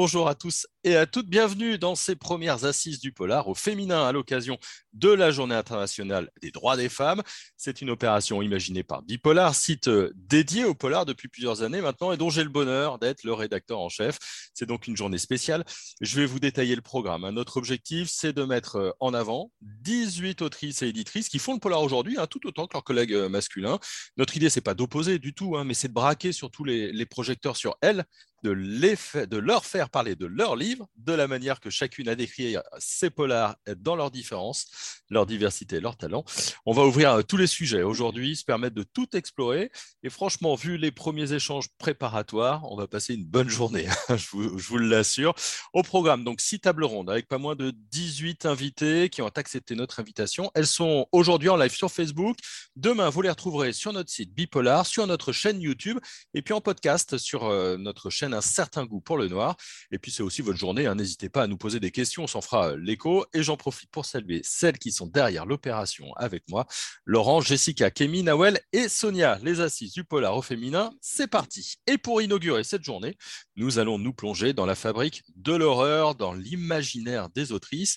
bonjour à tous et à toutes. Bienvenue dans ces premières assises du polar au féminin à l'occasion de la Journée internationale des droits des femmes. C'est une opération imaginée par Bipolar, site euh, dédié au polar depuis plusieurs années maintenant et dont j'ai le bonheur d'être le rédacteur en chef. C'est donc une journée spéciale. Je vais vous détailler le programme. Notre objectif, c'est de mettre euh, en avant 18 autrices et éditrices qui font le polar aujourd'hui, hein, tout autant que leurs collègues euh, masculins. Notre idée, c'est pas d'opposer du tout, hein, mais c'est de braquer surtout les, les projecteurs sur elles de, de, leur faire parler de leurs livres, de la manière que chacune a décrit ses polars dans leurs différences, leur diversité, leurs talents. On va ouvrir euh, tous les sujets aujourd'hui, se permettre de tout explorer. Et franchement, vu les premiers échanges préparatoires, on va passer une bonne journée, hein, je vous, l'assure. Au programme, donc six tables rondes avec pas moins de 18 invités qui ont accepté notre invitation. Elles sont aujourd'hui en live sur Facebook. Demain, vous les retrouverez sur notre site Bipolar, sur notre chaîne YouTube et puis en podcast sur euh, notre chaîne un certain goût pour le noir. Et puis, c'est aussi votre journée. Hein. N'hésitez pas à nous poser des questions. On s'en fera euh, l'écho. Et j'en profite pour saluer celles qui sont derrière l'opération avec moi. Laurent, Jessica, Kémy, Nawel et Sonia, les assises du polar au féminin. C'est parti. Et pour inaugurer cette journée, nous allons nous plonger dans la fabrique de l'horreur, dans l'imaginaire des autrices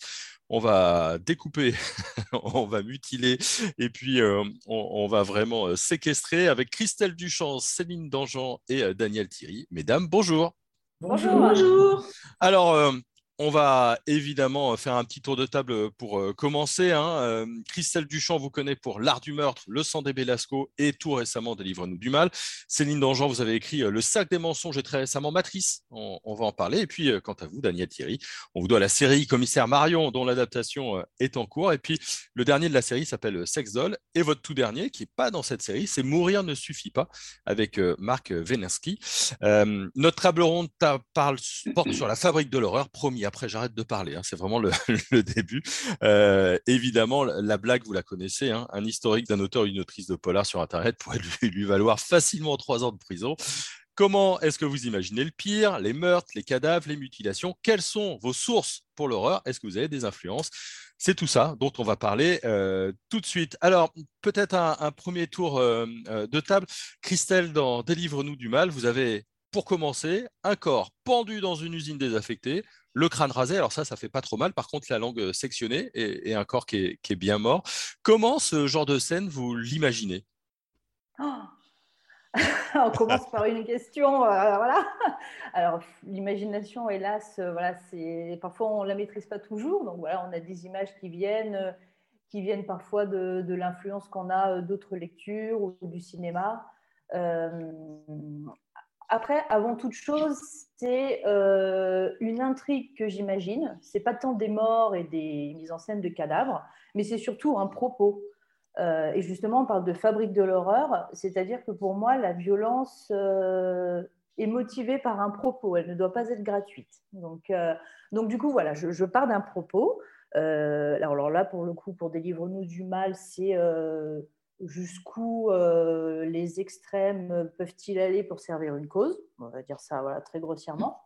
on va découper, on va mutiler et puis euh, on, va vraiment euh, séquestrer avec Christelle Duchamp, Céline Dangean et euh, Daniel Thierry. Mesdames, bonjour. Bonjour. Bonjour. Alors, on va évidemment faire un petit tour de table pour euh, commencer. Hein. Euh, Christelle Duchamp vous connaît pour L'Art du meurtre, Le sang des Belasco et tout récemment Délivre-nous du mal. Céline Dangean, vous avez écrit euh, Le sac des mensonges et très récemment Matrice. On, va en parler. Et puis, quant à vous, Daniel Thierry, on vous doit la série Commissaire Marion, dont l'adaptation est en cours. Et puis, le dernier de la série s'appelle Sex Doll. Et votre tout dernier, qui n'est pas dans cette série, c'est Mourir ne suffit pas, avec Marc Venensky. notre table ronde parle, porte sur la fabrique de l'horreur, promis après, j'arrête de parler. Hein, c'est vraiment le, début. Euh, évidemment, la blague, vous la connaissez. Hein, un historique d'un auteur ou une autrice de polar sur Internet pourrait lui, valoir facilement trois ans de prison. Comment est-ce que vous imaginez le pire Les meurtres, les cadavres, les mutilations? Quelles sont vos sources pour l'horreur? Est-ce que vous avez des influences? C'est tout ça dont on va parler euh, tout de suite. Alors, peut-être un, premier tour euh, de table. Christelle, dans Délivre-nous du mal, vous avez, pour commencer, un corps pendu dans une usine désaffectée, le crâne rasé, alors ça, ça fait pas trop mal. Par contre, la langue euh, sectionnée et, un corps qui est, bien mort. Comment ce genre de scène, vous l'imaginez? Oh On commence par une question. Euh, voilà. Alors, l'imagination, hélas, euh, voilà, c'est parfois on la maîtrise pas toujours. Donc voilà, on a des images qui viennent, qui viennent parfois de, l'influence qu'on a d'autres lectures ou du cinéma. Après, avant toute chose, c'est euh, une intrigue que j'imagine. C'est pas tant des morts et des mises en scène de cadavres, mais c'est surtout un propos. Euh, et justement, on parle de fabrique de l'horreur, c'est-à-dire que pour moi, la violence euh, est motivée par un propos. Elle ne doit pas être gratuite. Donc, donc du coup, voilà, je, pars d'un propos. alors là, pour le coup, pour délivre-nous du mal, c'est jusqu'où euh, les extrêmes peuvent-ils aller pour servir une cause? On va dire ça voilà, très grossièrement.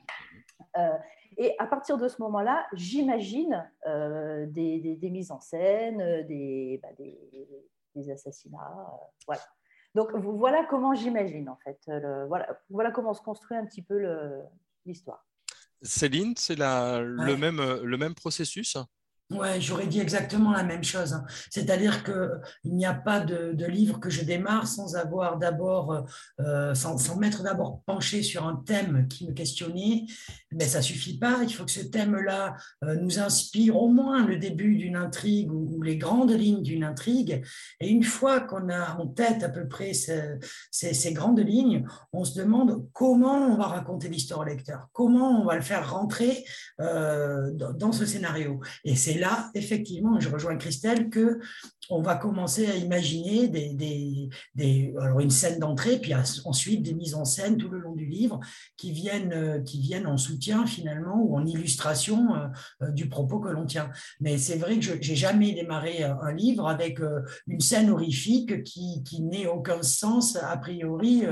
Euh, et à partir de ce moment-là, j'imagine euh, des, mises en scène, des, bah, des, assassinats. voilà. Donc voilà comment j'imagine en fait. voilà, voilà comment se construit un petit peu l'histoire. Céline, c'est le, même, le même processus? Ouais, j'aurais dit exactement la même chose. Hein. C'est-à-dire qu'il n'y a pas de, livre que je démarre sans avoir d'abord, euh, sans, sans m'être d'abord penché sur un thème qui me questionnait. Mais ça suffit pas. Il faut que ce thème-là euh, nous inspire au moins le début d'une intrigue ou, les grandes lignes d'une intrigue. Et une fois qu'on a en tête à peu près ces, grandes lignes, on se demande comment on va raconter l'histoire au lecteur, comment on va le faire rentrer euh, dans, dans ce scénario. Et c'est là, effectivement, je rejoins Christelle, que on va commencer à imaginer une scène d'entrée, puis ensuite des mises en scène tout le long du livre qui viennent, euh, en soutien finalement ou en illustration euh, euh, du propos que l'on tient. Mais c'est vrai que je n'ai jamais démarré un livre avec une scène horrifique qui, n'ait aucun sens a priori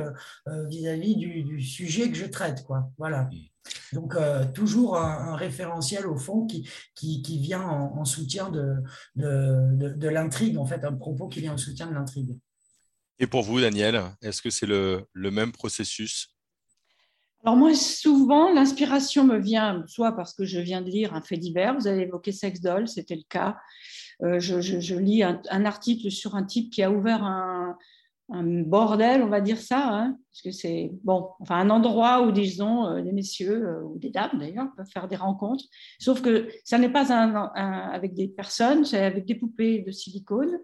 vis-à-vis du, sujet que je traite. Voilà. Donc, euh, toujours un, référentiel au fond qui, qui, vient en, soutien de, de, l'intrigue, en fait, un propos qui vient en soutien de l'intrigue. Et pour vous, Daniel, est-ce que c'est le, le, même processus? Alors moi, souvent, l'inspiration me vient soit parce que je viens de lire un fait divers, vous avez évoqué Sex Doll, c'était le cas. Euh, je, lis un, article sur un type qui a ouvert un, bordel, on va dire ça, hein, parce que c'est bon, enfin un endroit où disons euh, des messieurs euh, ou des dames d'ailleurs peuvent faire des rencontres. Sauf que ça n'est pas avec des personnes, c'est avec des poupées de silicone.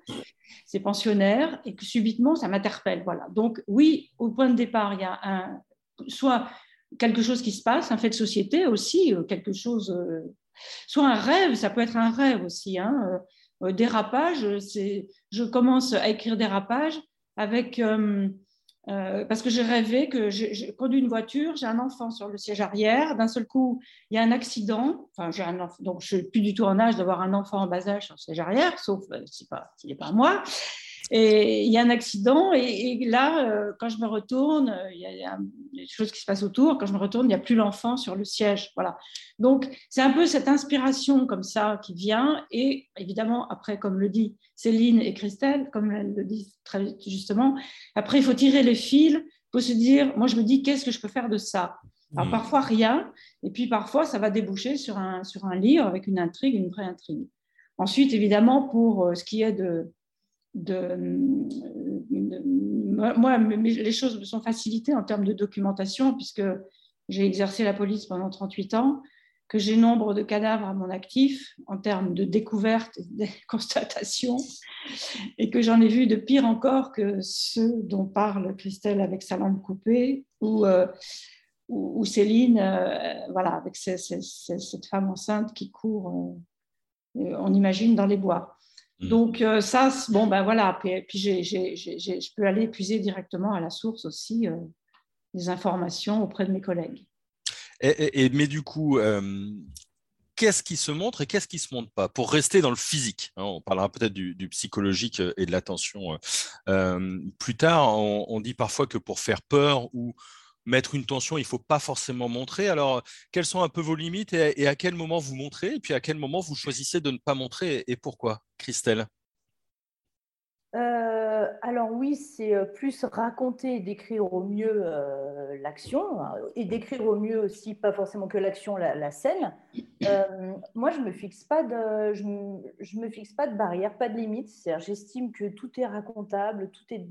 C'est pensionnaire et que subitement ça m'interpelle. Voilà. Donc oui, au point de départ, il y a un soit quelque chose qui se passe, un fait de société aussi, quelque chose, soit un rêve, ça peut être un rêve aussi. Hein, euh, dérapage, c'est, je commence à écrire dérapage avec, euh, euh, parce que j'ai rêvé que je, conduis une voiture, j'ai un enfant sur le siège arrière, d'un seul coup, il y a un accident, enfin, j'ai un donc je suis plus du tout en âge d'avoir un enfant en bas âge sur le siège arrière, sauf s'il n'est pas moi. Et il y a un accident, et, là, euh, quand je me retourne, euh, il y, a, des choses qui se passent autour. Quand je me retourne, il n'y a plus l'enfant sur le siège. Voilà. Donc, c'est un peu cette inspiration comme ça qui vient. Et évidemment, après, comme le dit Céline et Christelle, comme elles le disent très justement, après, il faut tirer les fils. Il faut se dire, moi, je me dis, qu'est-ce que je peux faire de ça? Alors mmh. parfois rien, et puis parfois ça va déboucher sur un, sur un livre avec une intrigue, une vraie intrigue. Ensuite, évidemment, pour euh, ce qui est de, de, moi, les choses me sont facilitées en termes de documentation, puisque j'ai exercé la police pendant 38 ans, que j'ai nombre de cadavres à mon actif en termes de découvertes de constatations, et que j'en ai vu de pire encore que ceux dont parle Christelle avec sa lampe coupée, ou, euh, Céline, euh, voilà, avec cette femme enceinte qui court, euh, on imagine, dans les bois. Mm. Donc euh, ça, bon, ben voilà, puis, puis je peux aller puiser directement à la source aussi euh, des informations auprès de mes collègues. Et, mais du coup, euh, qu'est-ce qui se montre et qu'est-ce qui ne se montre pas? Pour rester dans le physique, hein, on parlera peut-être du, psychologique et de l'attention plus tard, on, on, dit parfois que pour faire peur ou mettre une tension, il ne faut pas forcément montrer. Alors, quelles sont un peu vos limites et, à quel moment vous montrez Et puis, à quel moment vous choisissez de ne pas montrer et pourquoi, Christelle? Euh, alors oui, c'est euh, plus raconter et décrire au mieux euh, l'action et décrire au mieux aussi, pas forcément que l'action, la, scène. moi, je me fixe pas de, je, me fixe pas de barrière, pas de limite. J'estime que tout est racontable, tout est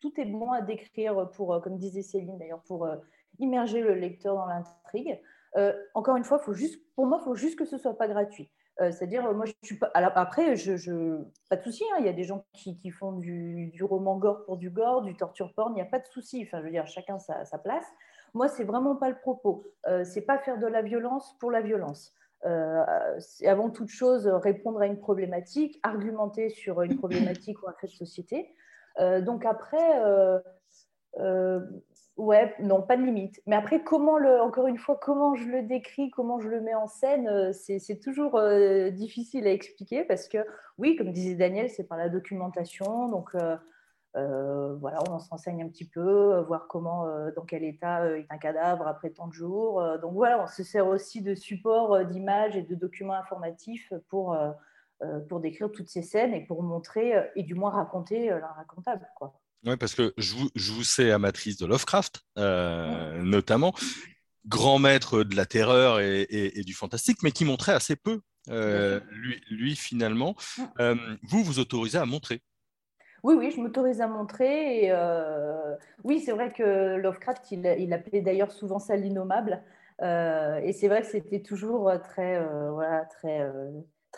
tout est bon à décrire pour, euh, comme disait Céline d'ailleurs, pour euh, immerger le lecteur dans l'intrigue. Euh, encore une fois, faut juste, pour moi, il faut juste que ce soit pas gratuit. C'est-à-dire, moi, je suis pas. Après, pas de souci. Hein, il y a des gens qui, font du, du, roman gore pour du gore, du torture porn. Il n'y a pas de souci. Enfin, je veux dire, chacun sa, sa place. Moi, c'est vraiment pas le propos. Euh, c'est pas faire de la violence pour la violence. c'est avant toute chose répondre à une problématique, argumenter sur une problématique ou un fait de société. Euh, donc après, euh, euh, ouais, non, pas de limite. Mais après, comment le, encore une fois, comment je le décris, comment je le mets en scène, c'est toujours difficile à expliquer parce que, oui, comme disait Daniel, c'est par la documentation. Donc, voilà, on s'enseigne un petit peu, voir comment, dans quel état est un cadavre après tant de jours. donc voilà, on se sert aussi de support d'images et de documents informatifs pour, pour décrire toutes ces scènes et pour montrer euh, et du moins raconter euh, l'inracontable. Oui, parce que je vous, je vous sais amatrice de Lovecraft, notamment, grand maître de la terreur et, du fantastique, mais qui montrait assez peu, lui, lui, finalement. vous, vous autorisez à montrer oui, oui, je m'autorise à montrer. Et, oui, c'est vrai que Lovecraft, il, il appelait d'ailleurs souvent ça l'innommable. et c'est vrai que c'était toujours très, voilà, très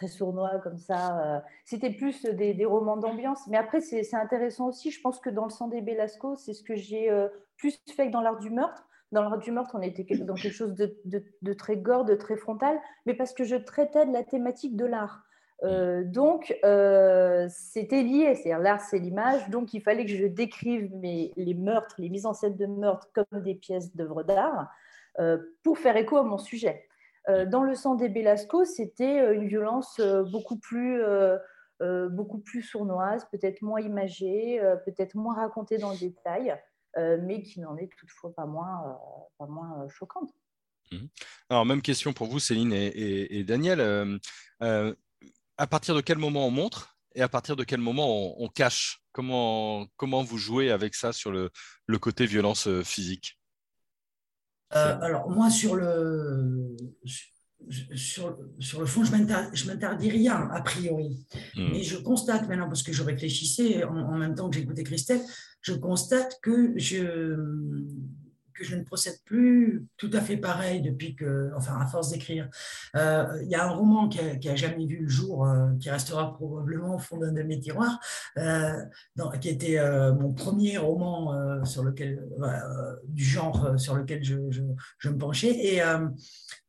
très sournois comme ça. Euh, c'était plus des, romans d'ambiance. Mais après, c'est intéressant aussi. Je pense que dans le sang des Belasco, c'est ce que j'ai euh, plus fait que dans l'art du meurtre. Dans l'art du meurtre, on était dans quelque chose de, très gore, de très frontal, mais parce que je traitais de la thématique de l'art. Euh, donc, c'était lié, c'est-à-dire l'art, c'est l'image, donc il fallait que je décrive mes, les meurtres, les mises en scène de meurtres comme des pièces d'œuvres d'art pour faire écho à mon sujet. Euh, dans le sang des Belasco, c'était euh, une violence euh, beaucoup plus, beaucoup plus sournoise, peut-être moins imagée, peut-être moins racontée dans le détail, mais qui n'en est toutefois pas moins, pas moins choquante. Mmh. Alors, même question pour vous, Céline et, Daniel. à partir de quel moment on montre et à partir de quel moment on, cache? Comment, comment vous jouez avec ça sur le, le côté violence physique? Alors, moi, sur le, sur, sur, le fond, je m'interdis rien, a priori. Hmm. Mais je constate maintenant, parce que je réfléchissais en, même temps que j'écoutais Christelle, je constate que je, que je ne procède plus tout à fait pareil depuis que, enfin, à force d'écrire. Euh, il y a un roman qui a, jamais vu le jour, euh, qui restera probablement au fond d'un de mes tiroirs, euh, qui était mon premier roman sur lequel, du genre sur lequel je, je, me penchais. Et,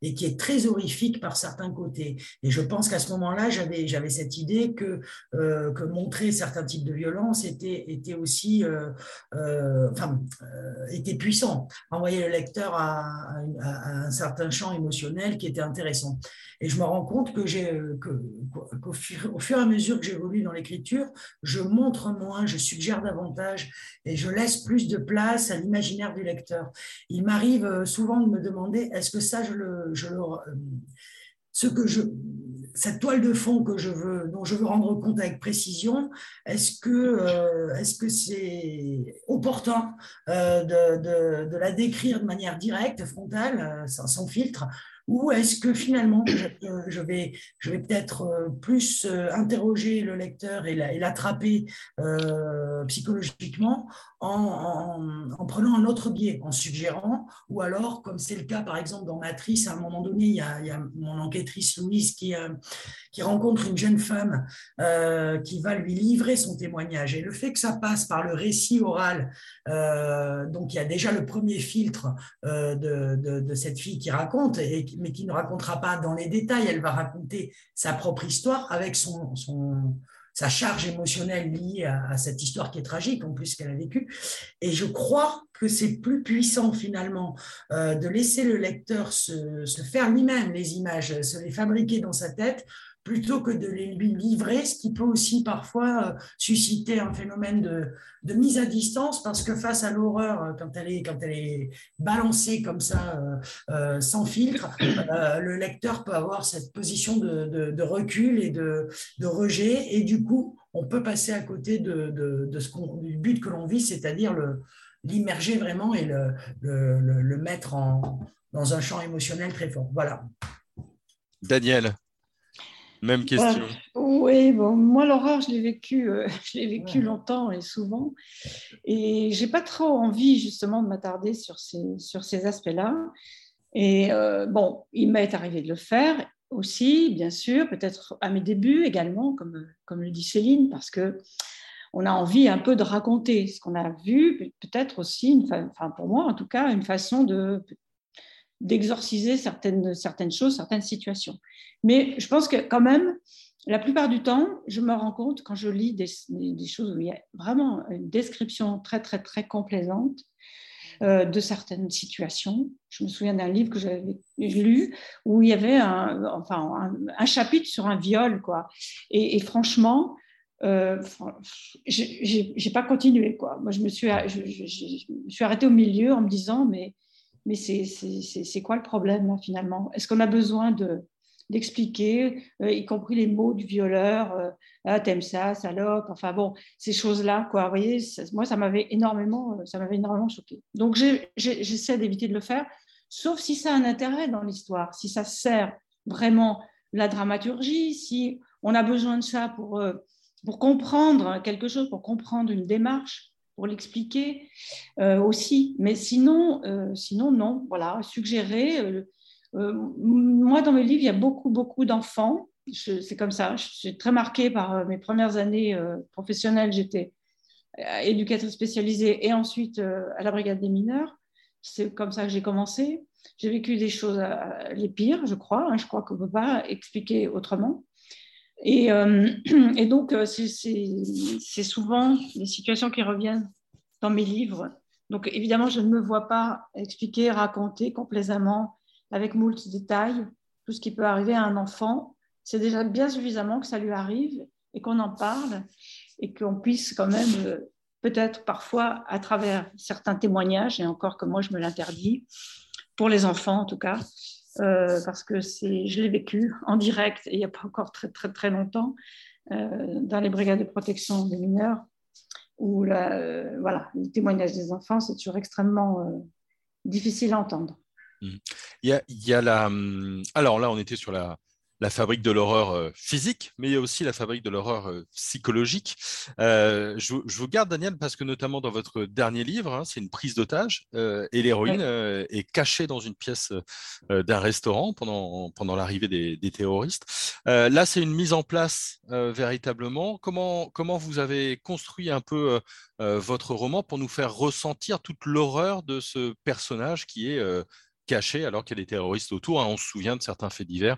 et qui est très horrifique par certains côtés. Et je pense qu'à ce moment-là, j'avais, cette idée que, que montrer certains types de violence était, était aussi enfin, était puissant, envoyer le lecteur à, un certain champ émotionnel qui était intéressant. Et je me rends compte que j'ai, que, qu'au fur, fur et à mesure que j'évolue dans l'écriture, je montre moins, je suggère davantage et je laisse plus de place à l'imaginaire du lecteur. Il m'arrive souvent de me demander est-ce que ça, je je ce que je, cette toile de fond que je veux, dont je veux rendre compte avec précision, est-ce que euh, est-ce c'est opportun euh, de, la décrire de manière directe, frontale, euh, sans filtre, ou est-ce que finalement, je, vais, je vais peut-être plus interroger le lecteur et l'attraper psychologiquement en, prenant un autre biais, en suggérant, ou alors, comme c'est le cas par exemple dans Matrice, à un moment donné, il y a, mon enquêtrice Louise qui, qui rencontre une jeune femme qui va lui livrer son témoignage. Et le fait que ça passe par le récit oral, donc il y a déjà le premier filtre de, de, cette fille qui raconte, et mais qui ne racontera pas dans les détails. Elle va raconter sa propre histoire avec son sa charge émotionnelle liée à, cette histoire qui est tragique, en plus qu'elle a vécue. Et je crois que c'est plus puissant finalement euh, de laisser le lecteur se, se faire lui-même les images, se les fabriquer dans sa tête, plutôt que de les lui livrer, ce qui peut aussi parfois euh, susciter un phénomène de, mise à distance, parce que face à l'horreur, euh, quand, elle est, quand elle est balancée comme ça, euh, sans filtre, le lecteur peut avoir cette position de, recul et de, rejet, et du coup, on peut passer à côté de, ce du but que l'on vit, c'est-à-dire l'immerger vraiment et le, le, mettre en, dans un champ émotionnel très fort. Voilà. Daniel même question. oui, bon, moi l'horreur, je l'ai vécu, euh, je l'ai vécu longtemps et souvent, et j'ai pas trop envie justement de m'attarder sur ces sur ces aspects-là. Et euh, bon, il m'est arrivé de le faire aussi, bien sûr, peut-être à mes débuts également, comme comme le dit Céline, parce que on a envie un peu de raconter ce qu'on a vu, peut-être aussi, une enfin pour moi en tout cas, une façon de d'exorciser certaines, certaines choses, certaines situations. Mais je pense que quand même, la plupart du temps, je me rends compte quand je lis des, choses où il y a vraiment une description très, très, très complaisante euh, de certaines situations. Je me souviens d'un livre que j'avais lu où il y avait un, enfin, un, chapitre sur un viol. Quoi. Et, franchement, euh, j'ai pas continué. Quoi. Moi, je me, suis, je, je, me suis arrêtée au milieu en me disant, mais mais c'est quoi le problème finalement? Est-ce qu'on a besoin de d'expliquer, euh, y compris les mots du violeur, euh, ah, t'aimes ça, salope, enfin bon, ces choses-là, quoi. Vous voyez, moi, ça m'avait énormément, euh, ça énormément choqué. Donc, j'essaie d'éviter de le faire, sauf si ça a un intérêt dans l'histoire, si ça sert vraiment la dramaturgie, si on a besoin de ça pour, pour comprendre quelque chose, pour comprendre une démarche pour l'expliquer euh, aussi. Mais sinon, euh, sinon, non. Voilà, suggérer. Euh, moi, dans mes livres, il y a beaucoup, beaucoup d'enfants. C'est comme ça. Je suis très marquée par mes premières années professionnelles. J'étais éducatrice spécialisée et ensuite à la brigade des mineurs. C'est comme ça que j'ai commencé. J'ai vécu des choses les pires, je crois. Hein. je crois qu'on ne peut pas expliquer autrement. Euh, et, donc, euh, c'est souvent des situations qui reviennent dans mes livres. Donc, évidemment, je ne me vois pas expliquer, raconter complaisamment, avec moult détails, tout ce qui peut arriver à un enfant. C'est déjà bien suffisamment que ça lui arrive et qu'on en parle et qu'on puisse quand même, euh, peut-être parfois, à travers certains témoignages, et encore que moi je me l'interdis, pour les enfants en tout cas, euh, parce que je l'ai vécu en direct il n'y a pas encore très très très longtemps euh, dans les brigades de protection des mineurs où euh, voilà, le témoignage des enfants c'est toujours extrêmement difficile à entendre. Mmh. Il y a, la. Mmh, alors là, on était sur la, la fabrique de l'horreur euh, physique, mais il y a aussi la fabrique de l'horreur euh, psychologique. Euh, je, vous garde, Daniel, parce que notamment dans votre dernier livre, hein, c'est une prise d'otage et l'héroïne est cachée dans une pièce d'un restaurant pendant, pendant l'arrivée des, des, terroristes. là, c'est une mise en place véritablement. Comment, comment vous avez construit un peu votre roman pour nous faire ressentir toute l'horreur de ce personnage qui est alors qu'il y a des terroristes autour. Hein. On se souvient de certains faits divers,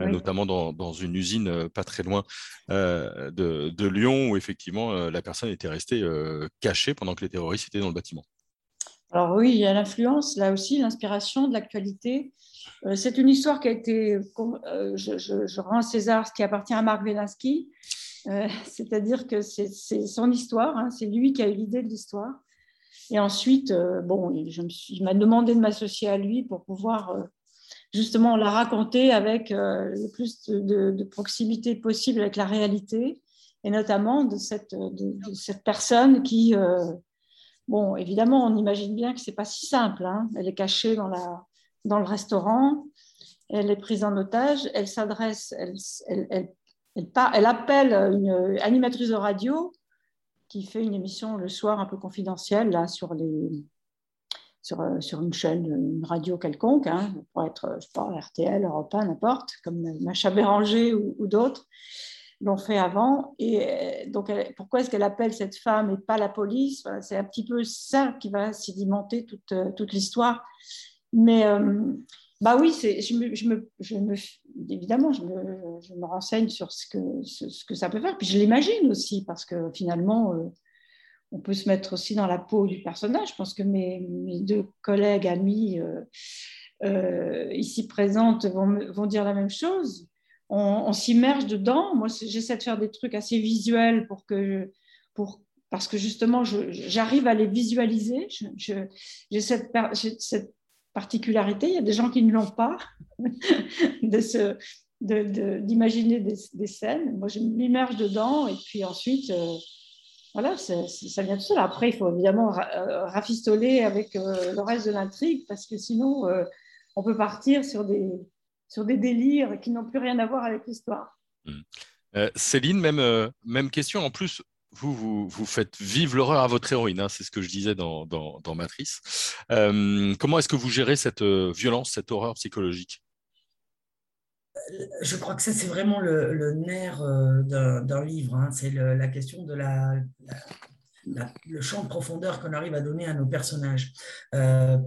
euh, notamment dans, une usine euh, pas très loin euh, de, Lyon, où effectivement la personne était restée cachée pendant que les terroristes étaient dans le bâtiment. Alors oui, il y a l'influence, là aussi, l'inspiration de l'actualité. c'est une histoire qui a été, je, rends à César ce qui appartient à Marc Wielinski, c'est-à-dire que c'est son histoire, hein. c'est lui qui a eu l'idée de l'histoire. Et ensuite, euh, bon, il m'a demandé de m'associer à lui pour pouvoir euh, justement la raconter avec euh, le plus de, proximité possible avec la réalité, et notamment de cette, personne qui, bon, évidemment, on imagine bien que c'est pas si simple. Hein. Elle est cachée dans, le restaurant, elle est prise en otage, elle s'adresse, elle appelle une animatrice de radio qui fait une émission le soir un peu confidentielle là, sur, les, sur, euh, sur une chaîne, une radio quelconque, hein, pour être, je sais pas, RTL, Europe 1, n'importe, comme Macha Béranger ou, d'autres l'ont fait avant. Et euh, donc, pourquoi est-ce qu'elle appelle cette femme et pas la police? C'est un petit peu ça qui va sédimenter toute, euh, toute l'histoire. Mais bah oui, je me, je me, je me, évidemment, je me, je me, renseigne sur ce que, ce, que ça peut faire. Puis je l'imagine aussi, parce que finalement, euh, on peut se mettre aussi dans la peau du personnage. Je pense que mes, deux collègues, amis euh, euh, ici présentes vont, vont, dire la même chose. On, s'immerge dedans. Moi, j'essaie de faire des trucs assez visuels pour que, pour, parce que justement, j'arrive à les visualiser. J'ai cette, cette particularité. Il y a des gens qui ne l'ont pas, d'imaginer de des, scènes. Moi, je m'immerge dedans et puis ensuite, euh, voilà, ça vient tout seul. Après, il faut évidemment euh, rafistoler avec euh, le reste de l'intrigue parce que sinon, on peut partir sur des, sur des délires qui n'ont plus rien à voir avec l'histoire. Mmh. Céline, même, même question. En plus, vous, vous, faites vivre l'horreur à votre héroïne, hein, c'est ce que je disais dans, Matrice. Euh, comment est-ce que vous gérez cette euh, violence, cette horreur psychologique? Euh, Je crois que ça, c'est vraiment le, nerf d'un livre. Hein. C'est la question de la, le champ de profondeur qu'on arrive à donner à nos personnages.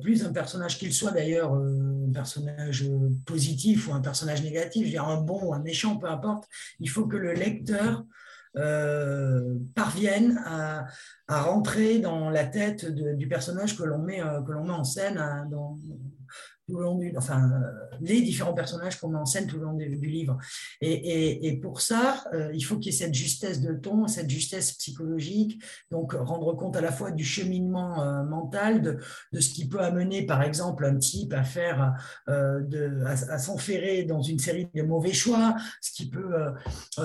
plus un personnage qu'il soit d'ailleurs, un personnage positif ou un personnage négatif, un bon ou un méchant, peu importe, il faut que le lecteur euh, parviennent à, rentrer dans la tête du personnage que l'on met, euh, en scène dans, tout le long enfin, les différents personnages qu'on met en scène tout le long du, livre. Et, et, pour ça, il faut qu'il y ait cette justesse de ton, cette justesse psychologique, donc rendre compte à la fois du cheminement mental, de, de, ce qui peut amener, par exemple, un type à faire, de, à, s'enferrer dans une série de mauvais choix, ce qui peut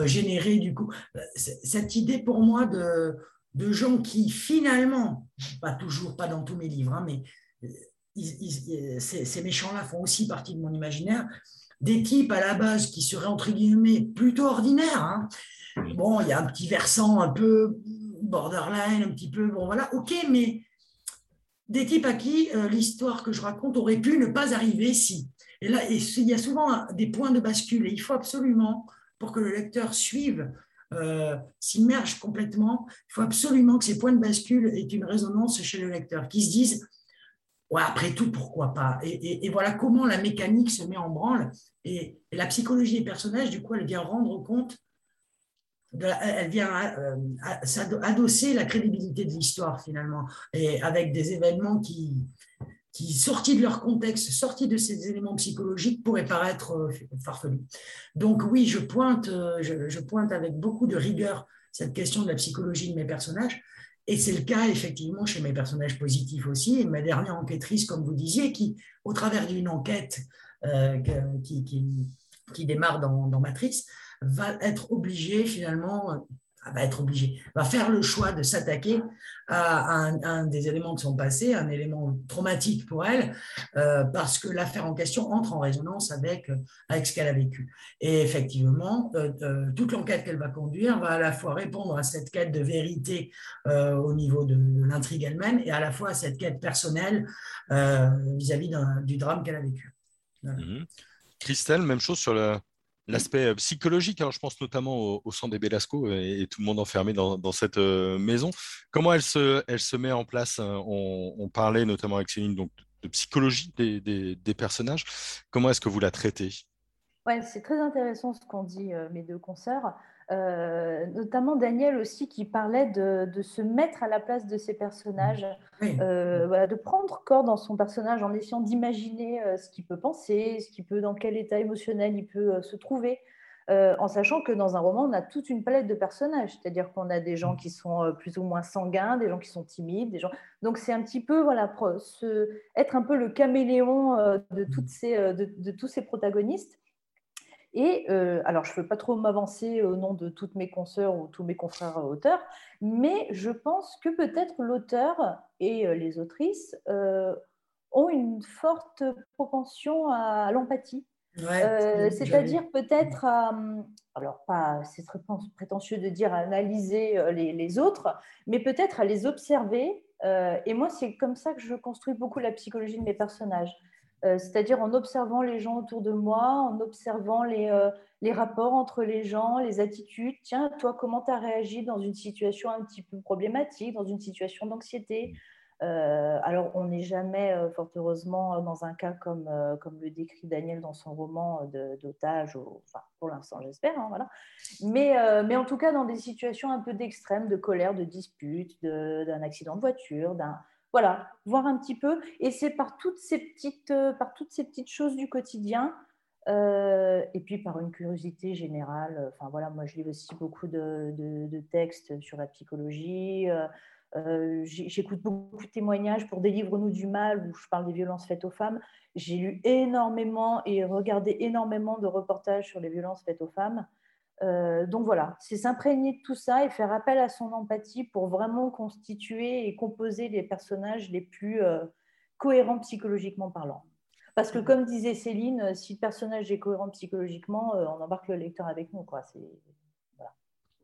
générer du coup cette idée pour moi de, de gens qui finalement, pas toujours, pas dans tous mes livres, hein, mais ces, méchants-là font aussi partie de mon imaginaire, des types à la base qui seraient entre guillemets plutôt ordinaires. Hein. Bon, il y a un petit versant un peu borderline, un petit peu, bon voilà, ok, mais des types à qui euh, l'histoire que je raconte aurait pu ne pas arriver si. Et là, il y a souvent des points de bascule et il faut absolument, pour que le lecteur suive, euh, s'immerge complètement, il faut absolument que ces points de bascule aient une résonance chez le lecteur, qui se disent ouais, après tout, pourquoi pas? Et, voilà comment la mécanique se met en branle. Et, la psychologie des personnages, du coup, elle vient rendre compte, elle vient euh, adosser la crédibilité de l'histoire, finalement, et avec des événements qui, sortis de leur contexte, sortis de ces éléments psychologiques, pourraient paraître euh, farfelus. Donc oui, je pointe, euh, je pointe avec beaucoup de rigueur cette question de la psychologie de mes personnages, et c'est le cas effectivement chez mes personnages positifs aussi. Et ma dernière enquêtrice, comme vous disiez, qui, au travers d'une enquête euh, qui, qui, démarre dans, Matrice, va être obligée finalement, va être obligée, va faire le choix de s'attaquer à un, des éléments de son passé, un élément traumatique pour elle, euh, parce que l'affaire en question entre en résonance avec, euh, avec ce qu'elle a vécu. Et effectivement, euh, toute l'enquête qu'elle va conduire va à la fois répondre à cette quête de vérité au niveau de, l'intrigue elle-même et à la fois à cette quête personnelle vis-à-vis du drame qu'elle a vécu. Mhm. Christelle, même chose sur le, l'aspect euh, psychologique. Alors, je pense notamment au, centre des Belasco et, tout le monde enfermé dans, cette euh, maison. Comment elle se, met en place hein? on, parlait notamment avec Céline de psychologie des, personnages. Comment est-ce que vous la traitez? Ouais, c'est très intéressant ce qu'ont dit euh, mes deux consoeurs. Euh, notamment Daniel aussi qui parlait de, se mettre à la place de ses personnages, euh, de prendre corps dans son personnage en essayant d'imaginer euh, ce qu'il peut penser, ce qu'il peut, dans quel état émotionnel il peut se trouver, en sachant que dans un roman, on a toute une palette de personnages, c'est-à-dire qu'on a des gens qui sont plus ou moins sanguins, des gens qui sont timides, des gens. Donc c'est un petit peu voilà, être un peu le caméléon de, toutes ces, de tous ces protagonistes et euh, alors, je ne veux pas trop m'avancer au nom de toutes mes consoeurs ou tous mes confrères auteurs, mais je pense que peut-être l'auteur et euh, les autrices euh, ont une forte propension à l'empathie. C'est-à-dire peut-être, alors pas, c'est très prétentieux de dire analyser les, les autres, mais peut-être à les observer. et moi, c'est comme ça que je construis beaucoup la psychologie de mes personnages. Euh, c'est-à-dire en observant les gens autour de moi, en observant euh, les, rapports entre les gens, les attitudes. Tiens, toi, comment tu as réagi dans une situation un petit peu problématique, dans une situation d'anxiété? Euh, alors, on n'est jamais, fort heureusement, dans un cas comme, comme le décrit Daniel dans son roman d'otage, enfin, pour l'instant, j'espère. Hein, voilà. mais, mais en tout cas, dans des situations un peu d'extrême, de colère, de dispute, d'un accident de voiture, d'un voilà, voir un petit peu. Et c'est par toutes ces petites, euh, par toutes ces petites choses du quotidien. Euh, et puis par une curiosité générale. Enfin voilà, moi je lis aussi beaucoup de, textes sur la psychologie. Euh, j'écoute beaucoup de témoignages pour Délivre-nous du mal où je parle des violences faites aux femmes. J'ai lu énormément et regardé énormément de reportages sur les violences faites aux femmes. Euh, donc voilà, c'est s'imprégner de tout ça et faire appel à son empathie pour vraiment constituer et composer les personnages les plus euh, cohérents psychologiquement parlant. Parce que comme disait Céline, euh, si le personnage est cohérent psychologiquement, on embarque le lecteur avec nous. Quoi.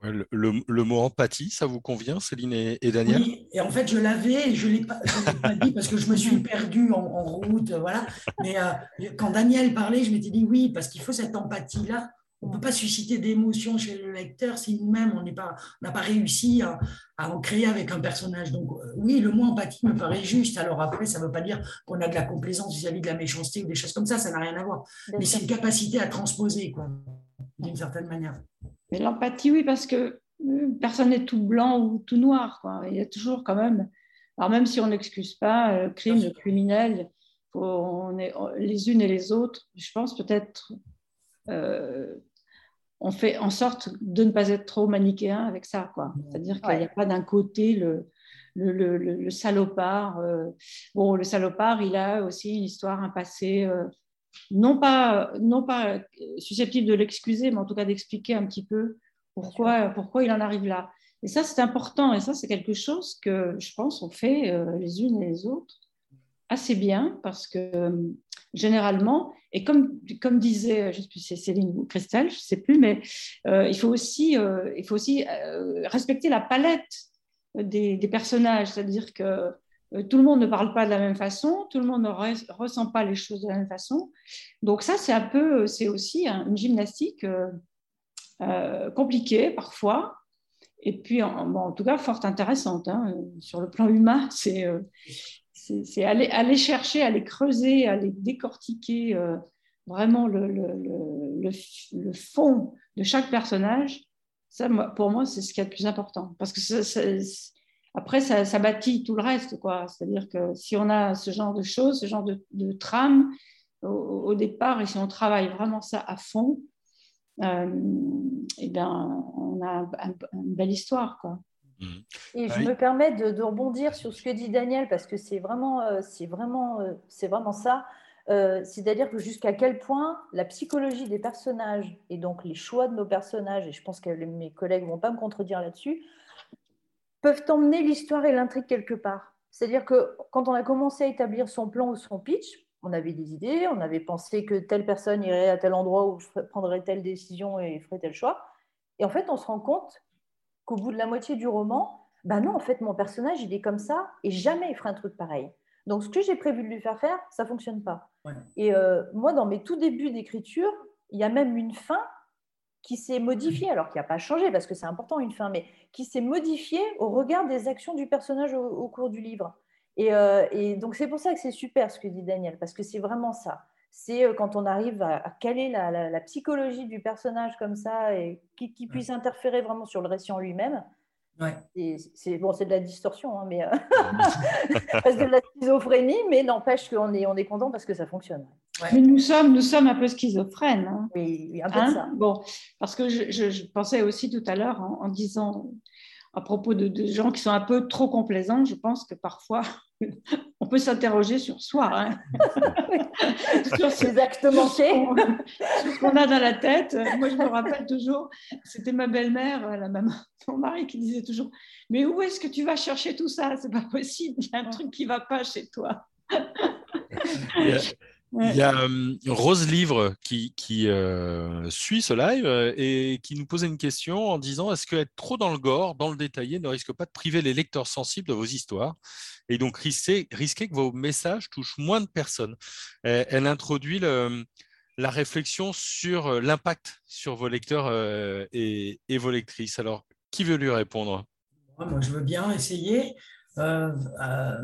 Le, mot empathie, ça vous convient, Céline et, Daniel? Oui, et en fait, je l'avais, je ne l'ai pas, dit parce que je me suis perdue en, route, voilà. Mais quand Daniel parlait, je m'étais dit oui, parce qu'il faut cette empathie-là on ne peut pas susciter d'émotions chez le lecteur si nous-mêmes, on n'a pas, réussi à, en créer avec un personnage. Donc euh, oui, le mot empathie me paraît juste. Alors après, ça ne veut pas dire qu'on a de la complaisance vis-à-vis de la méchanceté ou des choses comme ça, ça n'a rien à voir. Mais c'est une capacité à transposer, quoi, d'une certaine manière. Mais l'empathie, oui, parce que euh, personne n'est tout blanc ou tout noir. Il y a toujours quand même, alors même si on n'excuse pas le euh, crime, le criminel, on est les unes et les autres, je pense peut-être on fait en sorte de ne pas être trop manichéen avec ça. C'est-à-dire qu'il n'y a pas d'un côté le, le, salopard. Euh, bon, le salopard, il a aussi une histoire, un passé, euh, non, pas, non pas susceptible de l'excuser, mais en tout cas d'expliquer un petit peu pourquoi, pourquoi il en arrive là. Et ça, c'est important. Et ça, c'est quelque chose que je pense on fait euh, les unes et les autres assez bien parce que généralement, et comme, comme disait, je sais plus Céline ou Christelle, je ne sais plus, mais euh, il faut aussi, euh, il faut aussi euh, respecter la palette des, des personnages, c'est-à-dire que tout le monde ne parle pas de la même façon, tout le monde ne ressent pas les choses de la même façon. Donc ça, c'est un peu, c'est aussi une gymnastique compliquée parfois, et puis en, en, tout cas fort intéressante. Hein. Sur le plan humain, c'est c'est aller, chercher, aller creuser, aller décortiquer euh, vraiment le, fond de chaque personnage. Ça, pour moi, c'est ce qui est le plus important. Parce que après, ça, bâtit tout le reste. C'est-à-dire que si on a ce genre de choses, ce genre de, trame au, départ, et si on travaille vraiment ça à fond, euh, eh bien, on a une belle histoire. Quoi. Et je me permets de, rebondir sur ce que dit Daniel parce que c'est vraiment, euh, c'est vraiment, euh, c'est vraiment ça. Euh, c'est-à-dire que jusqu'à quel point la psychologie des personnages et donc les choix de nos personnages, et je pense que mes collègues ne vont pas me contredire là-dessus, peuvent emmener l'histoire et l'intrigue quelque part. C'est-à-dire que quand on a commencé à établir son plan ou son pitch, on avait des idées, on avait pensé que telle personne irait à tel endroit ou prendrait telle décision et ferait tel choix. Et en fait, on se rend compte qu'au bout de la moitié du roman, bah non, en fait, mon personnage, il est comme ça et jamais il ferait un truc pareil. Donc, ce que j'ai prévu de lui faire faire, ça ne fonctionne pas. Et euh, moi, dans mes tout débuts d'écriture, il y a même une fin qui s'est modifiée, alors qui n'a pas changé, parce que c'est important une fin, mais qui s'est modifiée au regard des actions du personnage au, cours du livre. Euh, et, donc, c'est pour ça que c'est super ce que dit Daniel, parce que c'est vraiment ça. C'est euh, quand on arrive à, caler la, psychologie du personnage comme ça et qui, qui puisse interférer vraiment sur le récit en lui-même, c'est bon, c'est de la distorsion, hein, mais euh, de la schizophrénie, mais n'empêche qu'on est, on est content parce que ça fonctionne. Mais nous sommes, nous sommes un peu schizophrènes. Hein. Oui, un peu de hein? ça. Bon, parce que je, je, pensais aussi tout à l'heure en, disant à propos de, de, gens qui sont un peu trop complaisants, je pense que parfois on peut s'interroger sur soi, hein. sur ses actes manqués, ce qu'on a dans la tête. Moi, je me rappelle toujours, c'était ma belle-mère, la maman, mon mari, qui disait toujours Mais où est-ce que tu vas chercher tout ça? C'est pas possible, il y a un truc qui va pas chez toi. Il y a euh, Rose Livre qui, euh, suit ce live euh, et qui nous posait une question en disant est-ce qu'être trop dans le gore, dans le détaillé, ne risque pas de priver les lecteurs sensibles de vos histoires et donc risquer, que vos messages touchent moins de personnes? Elle, introduit la réflexion sur l'impact sur vos lecteurs et, et, vos lectrices. Alors, qui veut lui répondre? Moi, je veux bien essayer. Euh, euh,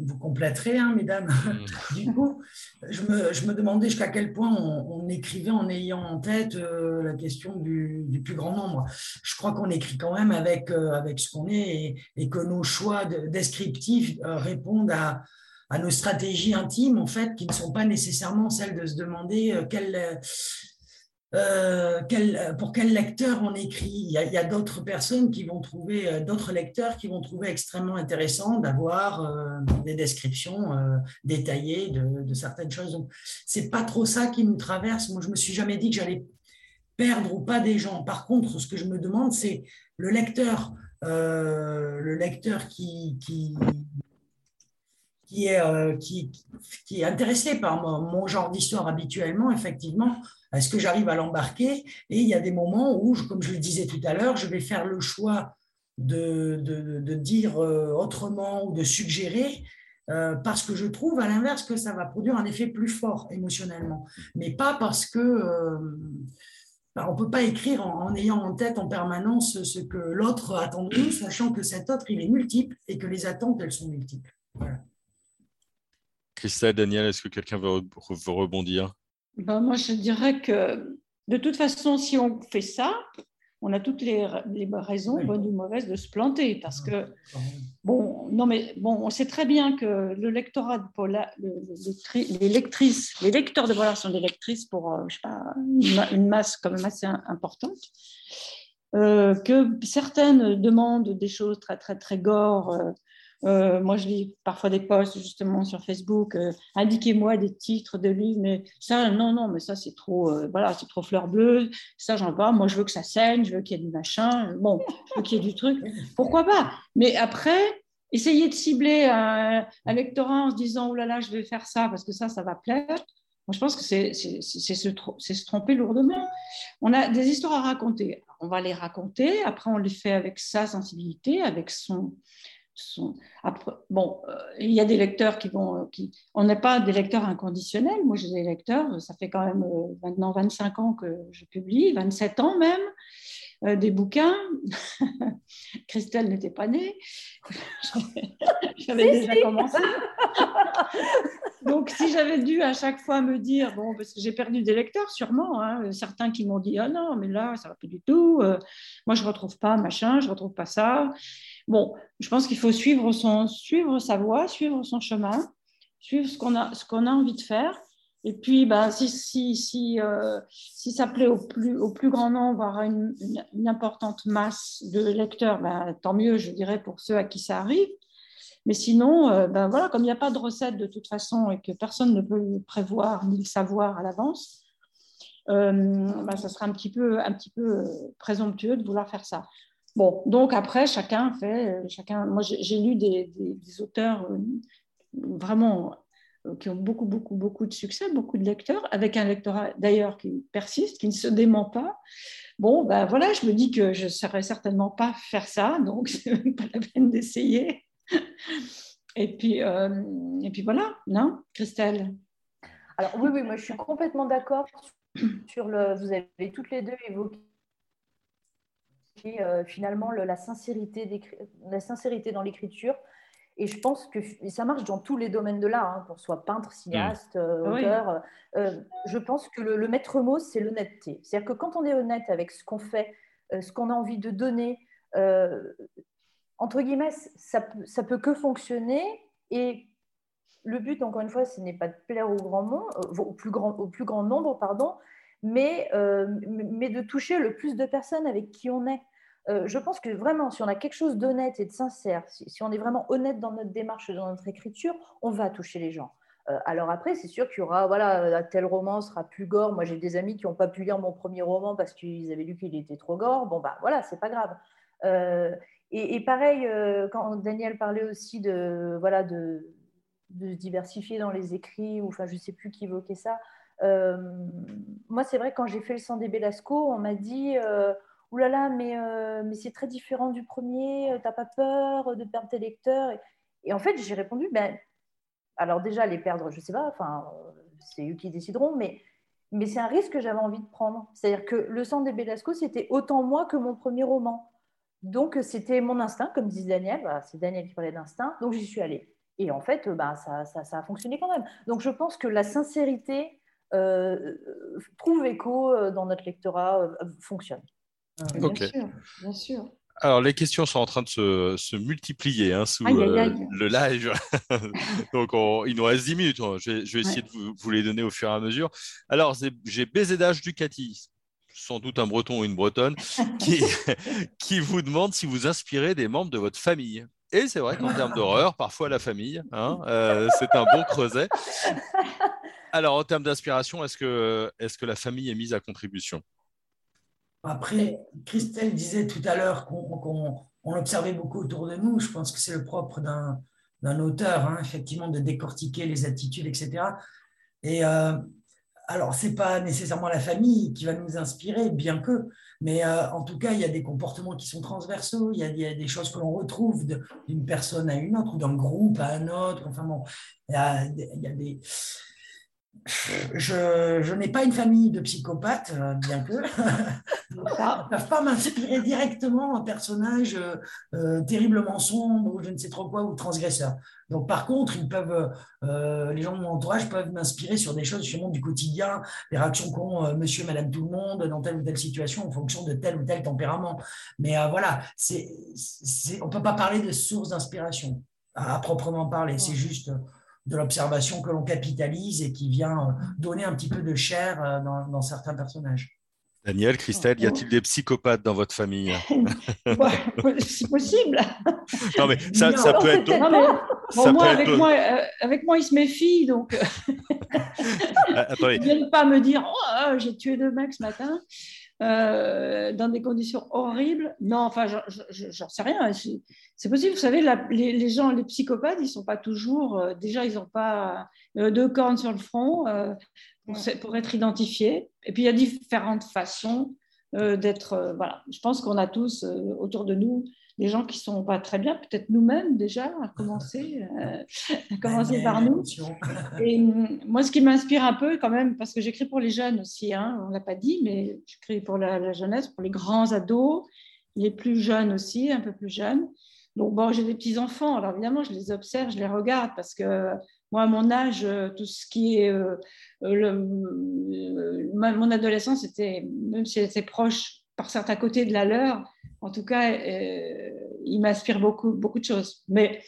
vous compléterez, hein, mesdames. Mm. du coup, je me, demandais jusqu'à quel point on, écrivait en ayant en tête euh, la question du, plus grand nombre. Je crois qu'on écrit quand même avec, avec ce qu'on est et, que nos choix descriptifs répondent à, à, nos stratégies intimes, en fait, qui ne sont pas nécessairement celles de se demander quelle euh, pour quel lecteur on écrit? Il y a, d'autres personnes qui vont trouver, euh, d'autres lecteurs qui vont trouver extrêmement intéressant d'avoir euh, des descriptions détaillées de, certaines choses. Donc, c'est pas trop ça qui nous traverse. Moi, je me suis jamais dit que j'allais perdre ou pas des gens. Par contre, ce que je me demande, c'est le lecteur, le lecteur qui, est, qui, est intéressé par mon genre d'histoire habituellement, effectivement, est-ce que j'arrive à l'embarquer? Et il y a des moments où, comme je le disais tout à l'heure, je vais faire le choix de, dire euh, autrement ou de suggérer, euh, parce que je trouve à l'inverse que ça va produire un effet plus fort émotionnellement, mais pas parce que euh, bah, on ne peut pas écrire en, ayant en tête en permanence ce que l'autre attend de nous, sachant que cet autre il est multiple et que les attentes elles sont multiples. Christelle, Daniel, est-ce que quelqu'un veut rebondir? Ben, moi, je dirais que de toute façon, si on fait ça, on a toutes les, raisons, bonnes ou mauvaises, de se planter. Parce que, bon, non, mais bon, on sait très bien que le lectorat de Paula, les lectrices, les lecteurs de Polar sont des lectrices pour, euh, je sais pas, une masse quand même assez importante. Euh, que certaines demandent des choses très, très, très gore, euh, moi, je lis parfois des posts justement sur Facebook. Euh, indiquez-moi des titres de livres, mais ça, non, non, mais ça, c'est trop, euh, voilà, c'est trop fleur bleue. Ça, j'en pas. Moi, je veux que ça saigne, je veux qu'il y ait du machin. Bon, je veux qu'il y ait du truc. Pourquoi pas? Mais après, essayer de cibler un, lectorat en se disant, oh là là, je vais faire ça parce que ça, ça va plaire. Moi, je pense que c'est se tromper lourdement. On a des histoires à raconter. On va les raconter. Après, on les fait avec sa sensibilité, avec son, bon, euh, il y a des lecteurs qui vont. Euh, qui, on n'est pas des lecteurs inconditionnels. Moi, j'ai des lecteurs, ça fait quand même euh, maintenant 25 ans que je publie, 27 ans même. des bouquins. Christelle n'était pas née. J'avais déjà commencé. Donc, si j'avais dû à chaque fois me dire, bon, parce que j'ai perdu des lecteurs, sûrement, hein, certains qui m'ont dit, ah non, mais là, ça va pas du tout, moi, je retrouve pas machin, je retrouve pas ça. Bon, je pense qu'il faut suivre, son, suivre sa voie, suivre son chemin, suivre ce qu'on a, ce a envie de faire. Et puis, bah, si, si, si, euh, si ça plaît au plus, au plus grand nombre, avoir une, une, importante masse de lecteurs, bah, tant mieux, je dirais, pour ceux à qui ça arrive. Mais sinon, ben voilà, comme il n'y a pas de recette de toute façon et que personne ne peut le prévoir ni le savoir à l'avance, ben ça sera un petit peu, un petit peu présomptueux de vouloir faire ça. Bon, donc après, chacun fait, chacun. Moi, j'ai lu des, auteurs vraiment qui ont beaucoup, beaucoup, beaucoup de succès, beaucoup de lecteurs, avec un lectorat d'ailleurs qui persiste, qui ne se dément pas. Bon, ben voilà, je me dis que je ne saurais certainement pas faire ça, donc ce n'est pas la peine d'essayer. Et puis, euh, et puis voilà, non, Christelle? Alors oui, oui, moi je suis complètement d'accord sur le. Vous avez toutes les deux évoqué euh, finalement la, sincérité la sincérité dans l'écriture. Et je pense que ça marche dans tous les domaines de l'art, hein, qu'on soit peintre, cinéaste, euh, ah auteur. Euh, euh, je pense que le, maître mot, c'est l'honnêteté. C'est-à-dire que quand on est honnête avec ce qu'on fait, ce qu'on a envie de donner, entre guillemets, ça, ça peut que fonctionner. Et le but, encore une fois, ce n'est pas de plaire au grand monde, au plus grand, au plus grand nombre, pardon, mais, mais de toucher le plus de personnes avec qui on est. Euh, je pense que vraiment, si on a quelque chose d'honnête et de sincère, si, on est vraiment honnête dans notre démarche, dans notre écriture, on va toucher les gens. Euh, alors après, c'est sûr qu'il y aura, voilà, tel roman sera plus gore. Moi, j'ai des amis qui n'ont pas pu lire mon premier roman parce qu'ils avaient lu qu'il était trop gore. Bon, bah voilà, c'est pas grave. Euh, et, pareil, quand Daniel parlait aussi de, voilà, de, se diversifier dans les écrits, ou enfin, je sais plus qui évoquait ça. Moi, c'est vrai, quand j'ai fait le sang des Belasco, on m'a dit là là, mais, euh, mais c'est très différent du premier, euh, t'as pas peur de perdre tes lecteurs et, en fait, j'ai répondu, ben, alors déjà, les perdre, je sais pas, enfin, c'est eux qui décideront, mais, mais c'est un risque que j'avais envie de prendre. C'est-à-dire que Le sang des Belasco, c'était autant moi que mon premier roman. Donc, c'était mon instinct, comme disait Daniel, bah, c'est Daniel qui parlait d'instinct, donc j'y suis allée. Et en fait, bah, ça, ça, a fonctionné quand même. Donc, je pense que la sincérité euh, trouve écho dans notre lectorat, fonctionne. Bien sûr, bien sûr. Alors, les questions sont en train de se, multiplier hein, sous euh, le live. Donc, il nous reste 10 minutes. Je vais, essayer de vous, les donner au fur et à mesure. Alors, j'ai BZH Ducati, sans doute un breton ou une bretonne, qui, qui vous demande si vous inspirez des membres de votre famille. Et c'est vrai qu'en termes d'horreur, parfois la famille, hein, euh, c'est un bon creuset. Alors, en termes d'inspiration, est-ce que, est que la famille est mise à contribution? Après, Christelle disait tout à l'heure qu'on observait beaucoup autour de nous. Je pense que c'est le propre d'un auteur, hein, effectivement, de décortiquer les attitudes, etc. Et euh, alors, ce n'est pas nécessairement la famille qui va nous inspirer, bien que, mais euh, en tout cas, il y a des comportements qui sont transversaux, il y a, des choses que l'on retrouve d'une personne à une autre, ou d'un groupe à un autre. Enfin bon, il y a des je, n'ai pas une famille de psychopathes, euh, bien que. Ils ne peuvent pas m'inspirer directement un personnage euh, euh, terriblement sombre ou je ne sais trop quoi, ou transgresseur. Donc, par contre, ils peuvent, les gens de mon entourage peuvent m'inspirer sur des choses justement du quotidien, les réactions qu'ont monsieur et madame tout le monde dans telle ou telle situation en fonction de tel ou tel tempérament. Mais voilà, c'est, on ne peut pas parler de source d'inspiration à, proprement parler. C'est juste de l'observation que l'on capitalise et qui vient euh, donner un petit peu de chair euh, dans, certains personnages. Daniel, Christelle, y a-t-il des psychopathes dans votre famille C'est possible. Non, mais ça, peut être. moi, avec, moi euh, avec moi, il se méfie, donc. Ils ne viennent pas me dire Oh, j'ai tué deux mecs ce matin. Euh, dans des conditions horribles. Non, enfin, j'en sais rien. C'est possible. Vous savez, les, gens, les psychopathes, ils ne sont pas toujours. Euh, déjà, ils n'ont pas euh, deux cornes sur le front pour, pour, être identifiés. Et puis, il y a différentes façons d'être. voilà. Je pense qu'on a tous autour de nous des gens qui sont pas très bien, peut-être nous-mêmes déjà, à commencer, euh, à commencer par nous. Et hum, moi, ce qui m'inspire un peu quand même, parce que j'écris pour les jeunes aussi, hein, on l'a pas dit, mais j'écris pour la, jeunesse, pour les grands ados, les plus jeunes aussi, un peu plus jeunes. Donc bon, j'ai des petits enfants, alors évidemment, je les observe, je les regarde, parce que moi, à mon âge, euh, tout ce qui est euh, le, mon adolescence, était, même si elle était proche par certains côtés de la leur, en tout cas, euh, il m'inspire beaucoup, beaucoup de choses. Mais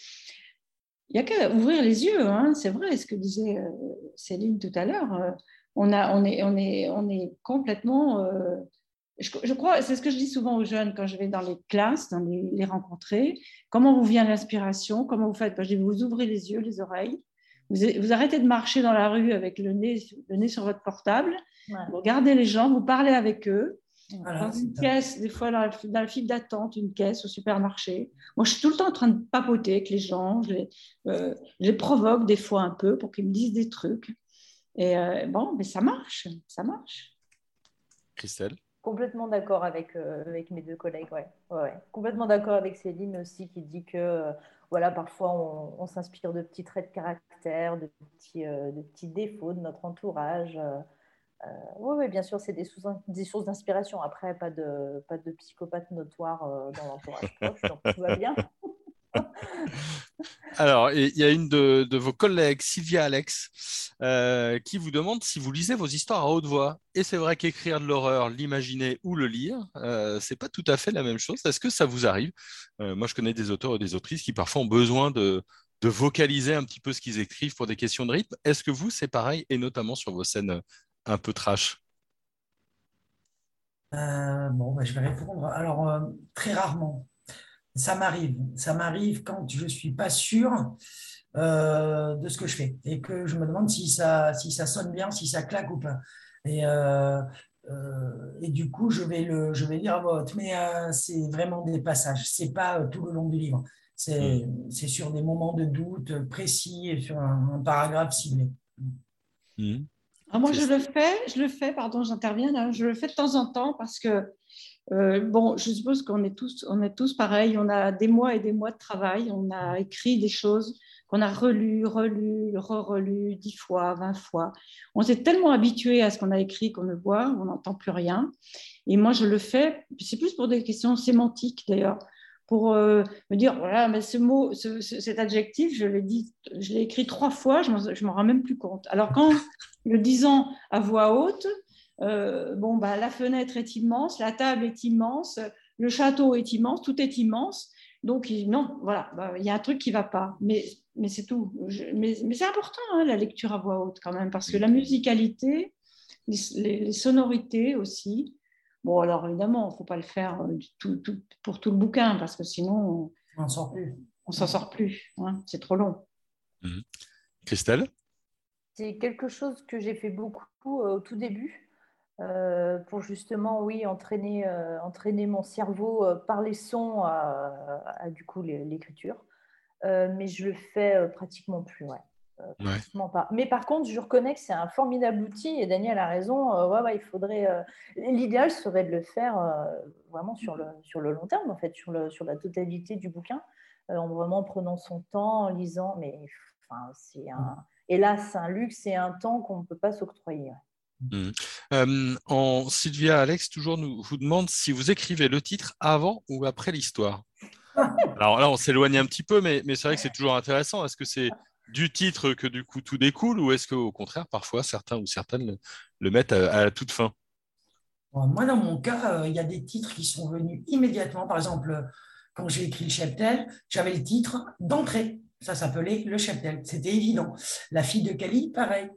il n'y a qu'à ouvrir les yeux, hein. c'est vrai ce que disait euh, Céline tout à l'heure. Euh, on, a, on, est, on, est, on est complètement je, crois, c'est ce que je dis souvent aux jeunes quand je vais dans les classes, dans les, rencontrer. Comment vous vient l'inspiration? Comment vous faites? Je dis, vous ouvrez les yeux, les oreilles. Vous, arrêtez de marcher dans la rue avec le nez, le nez sur votre portable. Vous regardez les gens, vous parlez avec eux. Dans une caisse, des fois dans la, file d'attente, une caisse au supermarché. Moi, je suis tout le temps en train de papoter avec les gens. Je les, euh, je les provoque des fois un peu pour qu'ils me disent des trucs. Et euh, bon, mais ça marche, ça marche. Christelle? Complètement d'accord avec, euh, avec mes deux collègues, ouais. ouais, Complètement d'accord avec Céline aussi qui dit que euh, voilà, parfois on, s'inspire de petits traits de caractère, de petits, euh, de petits défauts de notre entourage. Oui, oui, bien sûr, c'est des, sources d'inspiration. Après, pas de, psychopathe notoire dans l'entourage proche, donc tout va bien. Alors, il y a une de, vos collègues, Sylvia Alex, euh, qui vous demande si vous lisez vos histoires à haute voix. Et c'est vrai qu'écrire de l'horreur, l'imaginer ou le lire, euh, c'est pas tout à fait la même chose. Est-ce que ça vous arrive? Euh, Moi, je connais des auteurs et des autrices qui parfois ont besoin de, vocaliser un petit peu ce qu'ils écrivent pour des questions de rythme. Est-ce que vous, c'est pareil, et notamment sur vos scènes un peu trash bon, bah, je vais répondre. Alors, très rarement ça m'arrive. Ça m'arrive quand je ne suis pas sûr euh, de ce que je fais et que je me demande si ça, si ça sonne bien, si ça claque ou pas. Et, euh, euh, et du coup, je vais, le, je vais lire à voix mais c'est vraiment des passages. Ce n'est pas tout le long du livre. C'est mm. sur des moments de doute précis et sur un, paragraphe ciblé. Mm. Ah, moi, je le fais, je le fais, pardon, j'interviens je le fais de temps en temps parce que euh, bon, je suppose qu'on est tous, on est tous pareils. On a des mois et des mois de travail. On a écrit des choses qu'on a relu, relu, re-relu dix fois, vingt fois. On s'est tellement habitué à ce qu'on a écrit qu'on ne voit, on n'entend plus rien. Et moi, je le fais. C'est plus pour des questions sémantiques d'ailleurs, pour euh, me dire voilà, mais ce mot, cet adjectif, je l'ai dit, je l'ai écrit trois fois, je m'en rends même plus compte. Alors quand le disant à voix haute, euh, bon, bah, la fenêtre est immense, la table est immense, le château est immense, tout est immense. Donc, non, voilà, bah, il y a un truc qui ne va pas. Mais, mais c'est tout. mais, c'est important, hein, la lecture à voix haute, quand même, parce que la musicalité, les, sonorités aussi. Bon, alors évidemment, il ne faut pas le faire euh, pour tout le bouquin, parce que sinon, on ne sort plus. On s'en sort plus. Hein, c'est trop long. Mmh. Christelle? C'est quelque chose que j'ai fait beaucoup euh, au tout début. Euh, pour justement, oui, entraîner, euh, entraîner mon cerveau euh, par les sons à, du coup l'écriture. mais je le fais pratiquement plus, ouais. Pas. Mais par contre, je reconnais que c'est un formidable outil et Daniel a raison. ouais, ouais, il faudrait. L'idéal serait de le faire vraiment sur le, sur le long terme, en fait, sur, le, sur la totalité du bouquin, en vraiment prenant son temps, en lisant. Mais enfin, c'est un, hélas, un luxe et un temps qu'on ne peut pas s'octroyer. Mmh. en Sylvia Alex toujours nous vous demande si vous écrivez le titre avant ou après l'histoire. Alors là, on s'éloigne un petit peu, mais, mais c'est vrai que c'est toujours intéressant. Est-ce que c'est du titre que du coup tout découle ou est-ce qu'au contraire, parfois, certains ou certaines le, mettent à, la toute fin? Moi, dans mon cas, euh, il y a des titres qui sont venus immédiatement. Par exemple, quand j'ai écrit le cheptel, j'avais le titre d'entrée. Ça s'appelait le cheptel. C'était évident. La fille de Cali, pareil.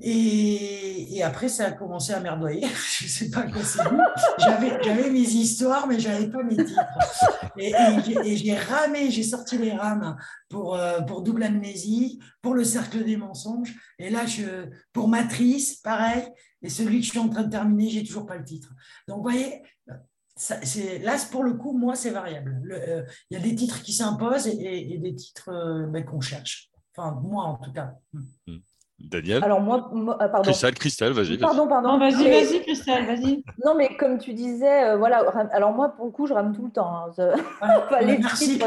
Et, après, ça a commencé à merdoyer. je ne sais pas quoi c'est. J'avais, mes histoires, mais je n'avais pas mes titres. Et, j'ai ramé, j'ai sorti les rames pour, euh, pour Double Amnésie, pour Le Cercle des Mensonges. Et là, je, pour Matrice, pareil. Et celui que je suis en train de terminer, j'ai toujours pas le titre. Donc, vous voyez, c'est, là, pour le coup, moi, c'est variable. Euh, il y a des titres qui s'imposent et, des titres euh, ben, qu'on cherche. Enfin, moi, en tout cas. Hmm. Daniel Alors moi, euh, pardon. Christelle, Christelle, vas-y. pardon, pardon. vas-y, vas-y, Christelle, vas-y. Non, mais comme tu disais, euh, voilà. Alors moi, pour le coup, je rame tout le temps. Hein. les titres,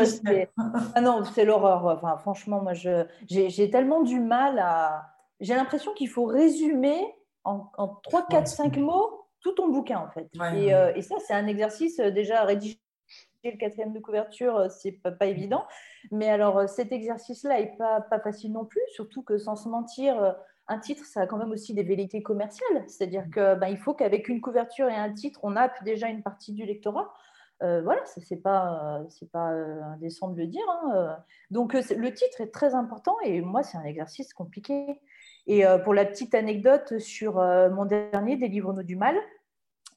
ah non, c'est l'horreur. Enfin, franchement, moi, j'ai tellement du mal à. J'ai l'impression qu'il faut résumer en, en 3, 4, 5 mots tout ton bouquin, en fait. et, euh, et, ça, c'est un exercice déjà rédigé le quatrième de couverture, euh, c'est pas, pas évident. Mais alors, euh, cet exercice-là n'est pas, pas facile non plus, surtout que sans se mentir, euh, un titre, ça a quand même aussi des velléités commerciales. C'est-à-dire qu'il ben, il faut qu'avec une couverture et un titre, on a déjà une partie du lectorat. voilà, ce n'est pas, c'est pas indécent de le dire. Hein, Donc, le titre est très important et moi, c'est un exercice compliqué. Et pour la petite anecdote sur mon dernier, Des livres-nous du mal,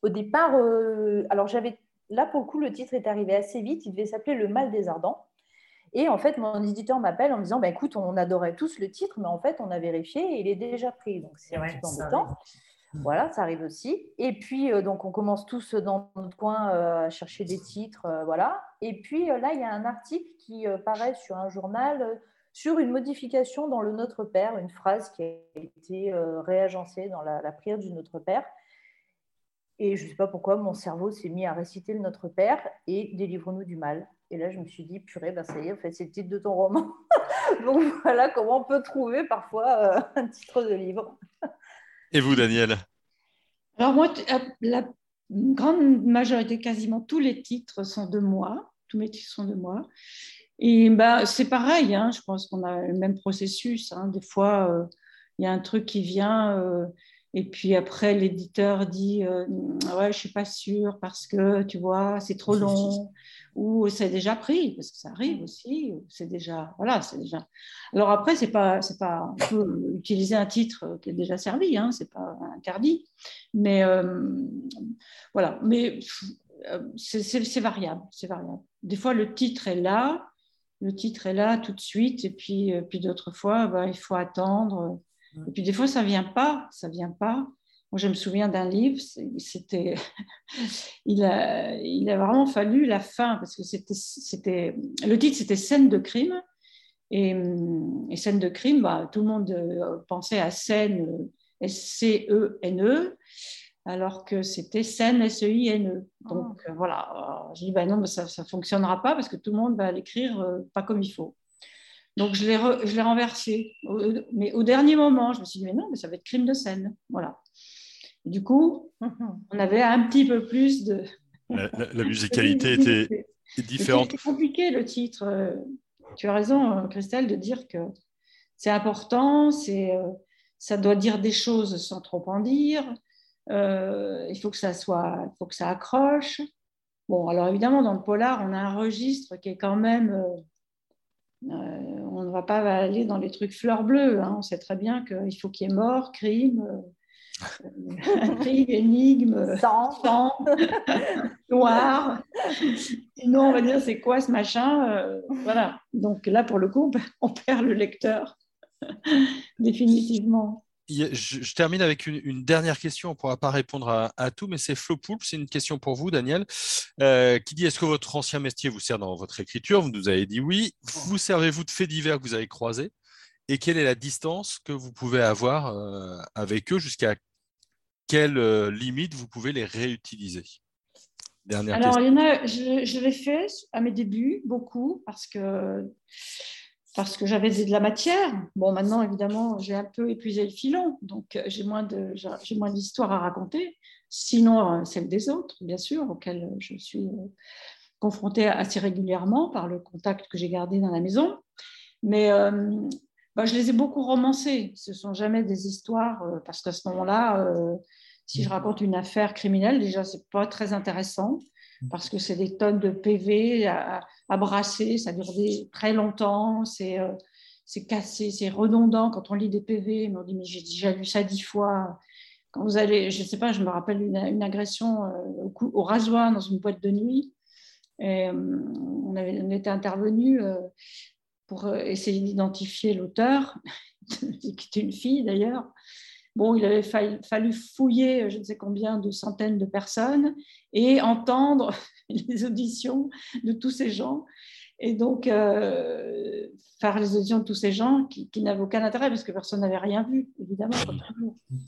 Au départ, alors j'avais là pour le coup, le titre est arrivé assez vite. Il devait s'appeler Le Mal des Ardents. Et en fait, mon éditeur m'appelle en me disant bah, écoute, on adorait tous le titre, mais en fait, on avait vérifié et il est déjà pris. Donc, c'est un petit peu embêtant. Voilà, ça arrive aussi. Et puis, euh, donc, on commence tous dans notre coin euh, à chercher des titres. Euh, voilà. Et puis, là, il y a un article qui paraît sur un journal sur une modification dans le Notre Père, une phrase qui a été réagencée dans la, la prière du Notre Père. Et je ne sais pas pourquoi, mon cerveau s'est mis à réciter le Notre Père et Délivre-nous du mal. Et là, je me suis dit, purée, ben ça y est, en fait, c'est le titre de ton roman. Donc voilà comment on peut trouver parfois euh, un titre de livre. Et vous, Daniel? Alors moi, euh, la grande majorité, quasiment tous les titres sont de moi. Tous mes titres sont de moi. Et ben, c'est pareil, hein, je pense qu'on a le même processus. Hein. Des fois, euh, il y a un truc qui vient et puis après, l'éditeur dit euh, Ouais, je suis pas sûre parce que tu vois, c'est trop long, ou c'est déjà pris, parce que ça arrive aussi, c'est déjà. Voilà, c'est déjà. Alors après, c'est pas, c'est pas. On peut utiliser un titre qui est déjà servi, hein, c'est pas interdit. Mais euh, voilà, mais euh, c'est variable, c'est variable. Des fois, le titre est là, le titre est là tout de suite, et puis, puis d'autres fois, bah, il faut attendre et puis des fois, ça vient pas, ça vient pas. Moi, je me souviens d'un livre, c'était, il a, il a vraiment fallu la fin parce que c'était, c'était, le titre c'était scène de crime et, et scène de crime, bah, tout le monde euh, pensait à scène S-C-E-N-E. E, alors que c'était scène S-E-I-N-E. E. Donc ah. voilà, je dis bah non, mais ça ne fonctionnera pas parce que tout le monde va l'écrire euh, pas comme il faut. Donc, je l'ai, renversé. Mais au dernier moment, je me suis dit, mais non, mais ça va être crime de scène. Voilà. du coup, on avait un petit peu plus de. La, musicalité était différente. C'est compliqué le titre. Tu as raison, Christelle, de dire que c'est important, c'est, euh, ça doit dire des choses sans trop en dire. Euh, il faut que ça soit, il faut que ça accroche. Bon, alors évidemment, dans le polar, on a un registre qui est quand même euh, euh, ne va pas aller dans les trucs fleurs bleues. Hein. On sait très bien qu'il faut qu'il y ait mort, crime, euh, crime, énigme, sang, noir. Sinon, on va dire c'est quoi ce machin euh, Voilà. Donc là, pour le coup, on perd le lecteur définitivement je, termine avec une, dernière question. On ne pourra pas répondre à, tout, mais c'est Flo Poulpe. C'est une question pour vous, Daniel, euh, qui dit Est-ce que votre ancien métier vous sert dans votre écriture? Vous nous avez dit oui. Vous servez-vous de faits divers que vous avez croisés? Et quelle est la distance que vous pouvez avoir euh, avec eux? Jusqu'à quelle euh, limite vous pouvez les réutiliser? Dernière Alors, il y en a, je, je l'ai fait à mes débuts, beaucoup, parce que parce que j'avais de la matière. Bon, maintenant, évidemment, j'ai un peu épuisé le filon, donc euh, j'ai moins, d'histoires à raconter, sinon euh, celle des autres, bien sûr, auxquelles je suis euh, confrontée assez régulièrement par le contact que j'ai gardé dans la maison. Mais bah, je les ai beaucoup romancées. Ce ne sont jamais des histoires, parce qu'à ce moment-là, si je raconte une affaire criminelle, déjà, ce n'est pas très intéressant parce que c'est des tonnes de PV à, brasser, ça dure très longtemps, c'est euh, cassé, c'est redondant quand on lit des PV, on dit mais j'ai déjà lu ça dix fois. Quand vous allez, je ne sais pas, je me rappelle une, agression euh, au, rasoir dans une boîte de nuit. Euh, on, avait, on était intervenu pour essayer d'identifier l'auteur, qui était une fille d'ailleurs. Bon, il avait fallu fouiller je ne sais combien de centaines de personnes et entendre les auditions de tous ces gens. Et donc, euh, faire les auditions de tous ces gens qui, n'avaient aucun intérêt parce que personne n'avait rien vu, évidemment.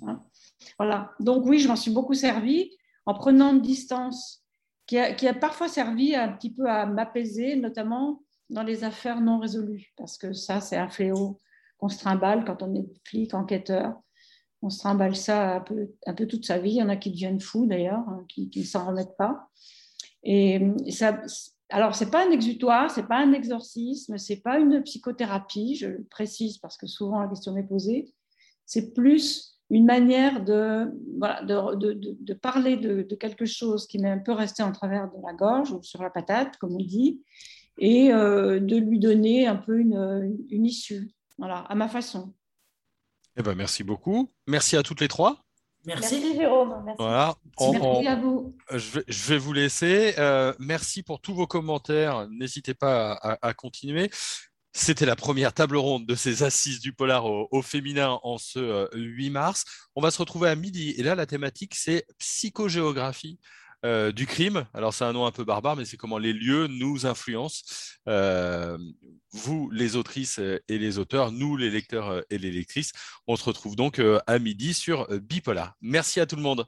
Hein. Voilà. Donc, oui, je m'en suis beaucoup servi en prenant une distance qui a, qui a parfois servi un petit peu à m'apaiser, notamment dans les affaires non résolues, parce que ça, c'est un fléau qu'on se trimballe quand on est flic, enquêteur on se trimballe ça un peu, toute sa vie. Il y en a qui deviennent fous d'ailleurs, hein, qui ne s'en remettent pas. Et ça, alors, ce n'est pas un exutoire, ce n'est pas un exorcisme, ce n'est pas une psychothérapie, je le précise parce que souvent la question m'est posée. C'est plus une manière de, parler de, quelque chose qui m'est un peu resté en travers de la gorge ou sur la patate, comme on dit, et euh, de lui donner un peu une, issue, voilà, à ma façon. Eh ben, merci beaucoup. Merci à toutes les trois. Merci. Jérôme. Merci. merci à vous. Je vais, vous laisser. Euh, merci pour tous vos commentaires. N'hésitez pas à, continuer. C'était la première table ronde de ces assises du polar au, féminin en ce 8 euh, mars. On va se retrouver à midi. Et là, la thématique, c'est psychogéographie. Euh, du crime. Alors c'est un nom un peu barbare, mais c'est comment les lieux nous influencent. vous, les autrices et les auteurs, nous, les lecteurs et les lectrices. On se retrouve donc à midi sur Bipolar. Merci à tout le monde.